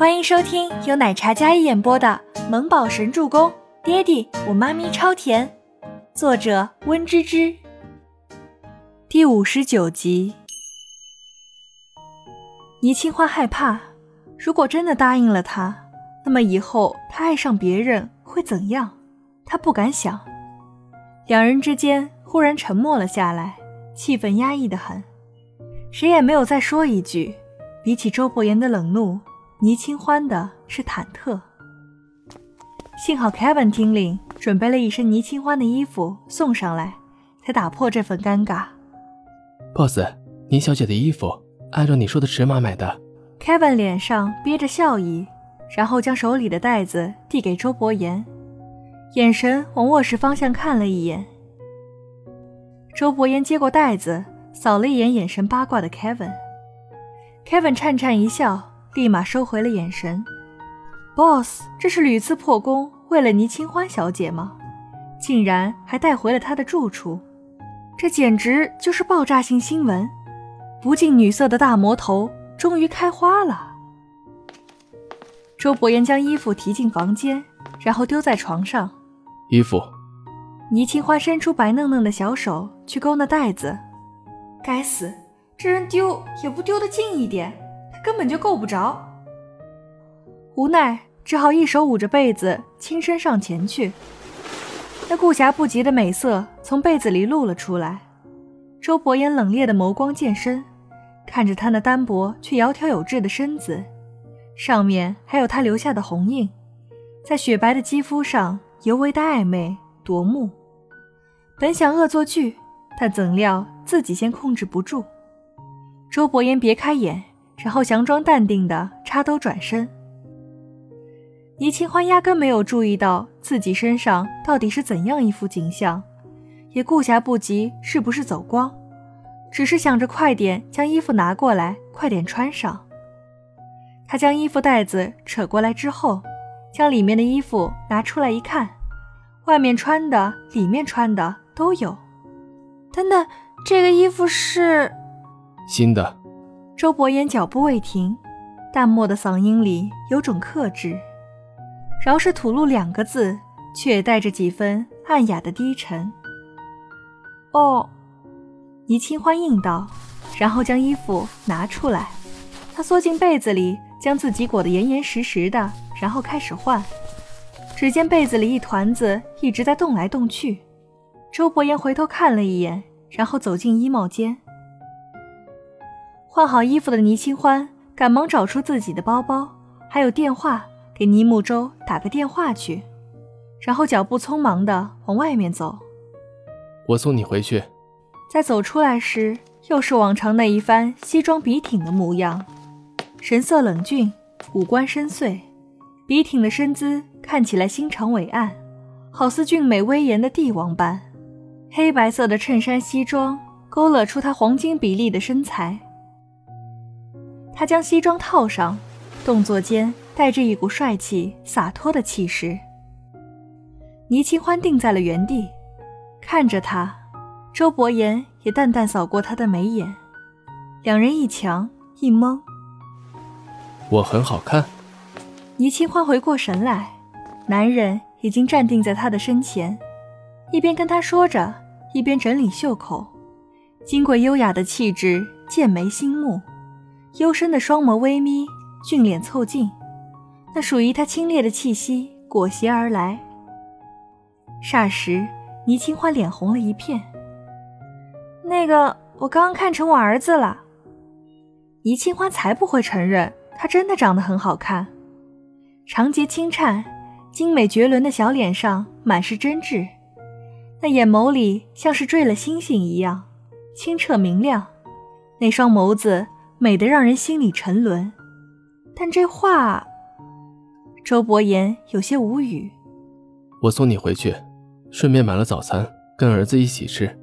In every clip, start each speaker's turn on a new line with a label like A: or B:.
A: 欢迎收听由奶茶嘉一演播的《萌宝神助攻》，爹地我妈咪超甜，作者温芝芝。第五十九集。倪清欢害怕，如果真的答应了他，那么以后他爱上别人会怎样？他不敢想。两人之间忽然沉默了下来，气氛压抑的很，谁也没有再说一句。比起周伯言的冷怒。倪清欢的是忐忑，幸好 Kevin 听令，准备了一身倪清欢的衣服送上来，才打破这份尴尬。
B: Boss，倪小姐的衣服按照你说的尺码买的。
A: Kevin 脸上憋着笑意，然后将手里的袋子递给周伯言，眼神往卧室方向看了一眼。周伯言接过袋子，扫了一眼眼神八卦的 Kevin，Kevin 颤颤一笑。立马收回了眼神。Boss，这是屡次破功，为了倪清欢小姐吗？竟然还带回了她的住处，这简直就是爆炸性新闻！不近女色的大魔头终于开花了。周伯言将衣服提进房间，然后丢在床上。
B: 衣服。
A: 倪清欢伸出白嫩嫩的小手去勾那袋子。该死，这人丢也不丢得近一点。根本就够不着，无奈只好一手捂着被子，轻身上前去。那顾暇不及的美色从被子里露了出来。周伯言冷冽的眸光渐深，看着他那单薄却窈窕有致的身子，上面还有他留下的红印，在雪白的肌肤上尤为的暧昧夺目。本想恶作剧，但怎料自己先控制不住。周伯言别开眼。然后佯装淡定的插兜转身，倪清欢压根没有注意到自己身上到底是怎样一副景象，也顾暇不及是不是走光，只是想着快点将衣服拿过来，快点穿上。他将衣服带子扯过来之后，将里面的衣服拿出来一看，外面穿的、里面穿的都有。等等，这个衣服是
B: 新的。
A: 周伯言脚步未停，淡漠的嗓音里有种克制，饶是吐露两个字，却也带着几分暗哑的低沉。哦，倪清欢应道，然后将衣服拿出来，他缩进被子里，将自己裹得严严实实的，然后开始换。只见被子里一团子一直在动来动去。周伯言回头看了一眼，然后走进衣帽间。换好衣服的倪清欢赶忙找出自己的包包，还有电话，给倪木舟打个电话去，然后脚步匆忙地往外面走。
B: 我送你回去。
A: 在走出来时，又是往常那一番西装笔挺的模样，神色冷峻，五官深邃，笔挺的身姿看起来心肠伟岸，好似俊美威严的帝王般。黑白色的衬衫西装勾勒出他黄金比例的身材。他将西装套上，动作间带着一股帅气洒脱的气势。倪清欢定在了原地，看着他，周伯言也淡淡扫过他的眉眼，两人一强一懵。
B: 我很好看。
A: 倪清欢回过神来，男人已经站定在他的身前，一边跟他说着，一边整理袖口，经过优雅的气质，剑眉星目。幽深的双眸微眯，俊脸凑近，那属于他清冽的气息裹挟而来。霎时，倪清欢脸红了一片。那个，我刚刚看成我儿子了。倪清欢才不会承认，他真的长得很好看，长睫轻颤，精美绝伦的小脸上满是真挚，那眼眸里像是坠了星星一样清澈明亮，那双眸子。美得让人心里沉沦，但这话，周伯言有些无语。
B: 我送你回去，顺便买了早餐，跟儿子一起吃。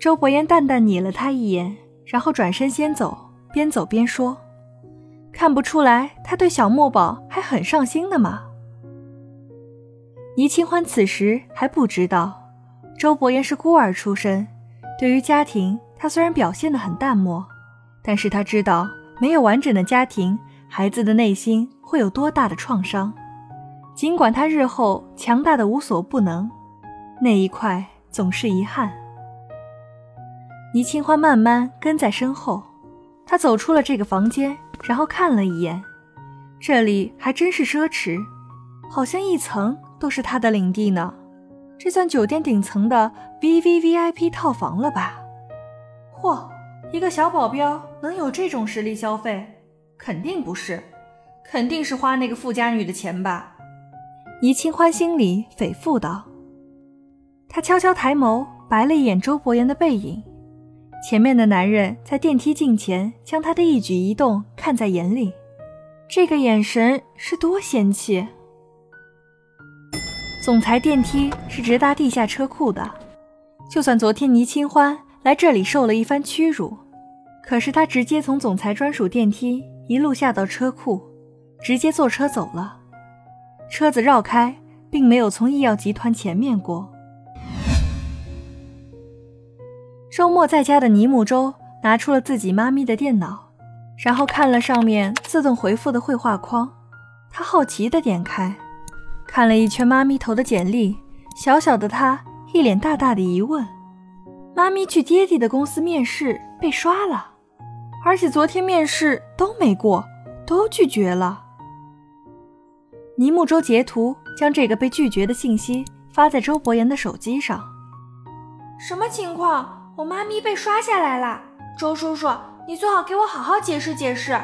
A: 周伯言淡淡睨了他一眼，然后转身先走，边走边说：“看不出来他对小墨宝还很上心的吗？”倪清欢此时还不知道，周伯言是孤儿出身，对于家庭，他虽然表现得很淡漠。但是他知道，没有完整的家庭孩子的内心会有多大的创伤。尽管他日后强大的无所不能，那一块总是遗憾。倪清欢慢慢跟在身后，他走出了这个房间，然后看了一眼，这里还真是奢侈，好像一层都是他的领地呢。这算酒店顶层的 V V V I P 套房了吧？嚯，一个小保镖能有这种实力消费？肯定不是，肯定是花那个富家女的钱吧？倪清欢心里诽咐道。他悄悄抬眸，白了一眼周伯言的背影。前面的男人在电梯镜前，将他的一举一动看在眼里，这个眼神是多嫌弃。总裁电梯是直达地下车库的，就算昨天倪清欢来这里受了一番屈辱，可是他直接从总裁专属电梯一路下到车库，直接坐车走了。车子绕开，并没有从医药集团前面过。周末在家的倪木舟拿出了自己妈咪的电脑，然后看了上面自动回复的绘画框，他好奇的点开。看了一圈妈咪投的简历，小小的他一脸大大的疑问：妈咪去爹地的公司面试被刷了，而且昨天面试都没过，都拒绝了。倪木舟截图将这个被拒绝的信息发在周伯言的手机上。
C: 什么情况？我妈咪被刷下来了。周叔叔，你最好给我好好解释解释。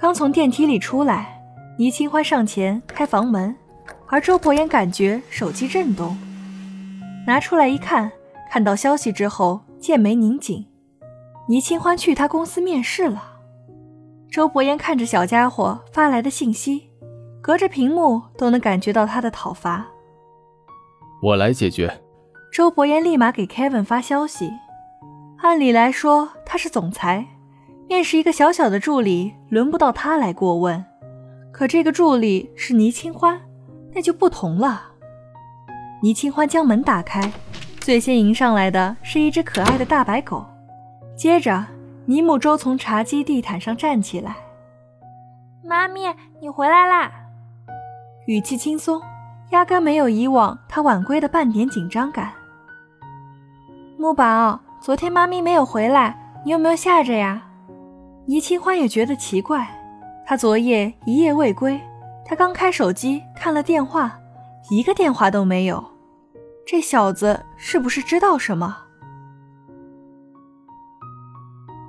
A: 刚从电梯里出来，倪清欢上前开房门。而周伯言感觉手机震动，拿出来一看，看到消息之后，剑眉拧紧。倪清欢去他公司面试了。周伯言看着小家伙发来的信息，隔着屏幕都能感觉到他的讨伐。
B: 我来解决。
A: 周伯言立马给 Kevin 发消息。按理来说他是总裁，面试一个小小的助理，轮不到他来过问。可这个助理是倪清欢。那就不同了。倪清欢将门打开，最先迎上来的是一只可爱的大白狗。接着，尼姆周从茶几地毯上站起来：“
C: 妈咪，你回来啦！”
A: 语气轻松，压根没有以往他晚归的半点紧张感。木宝，昨天妈咪没有回来，你有没有吓着呀？倪清欢也觉得奇怪，他昨夜一夜未归。他刚开手机看了电话，一个电话都没有。这小子是不是知道什么？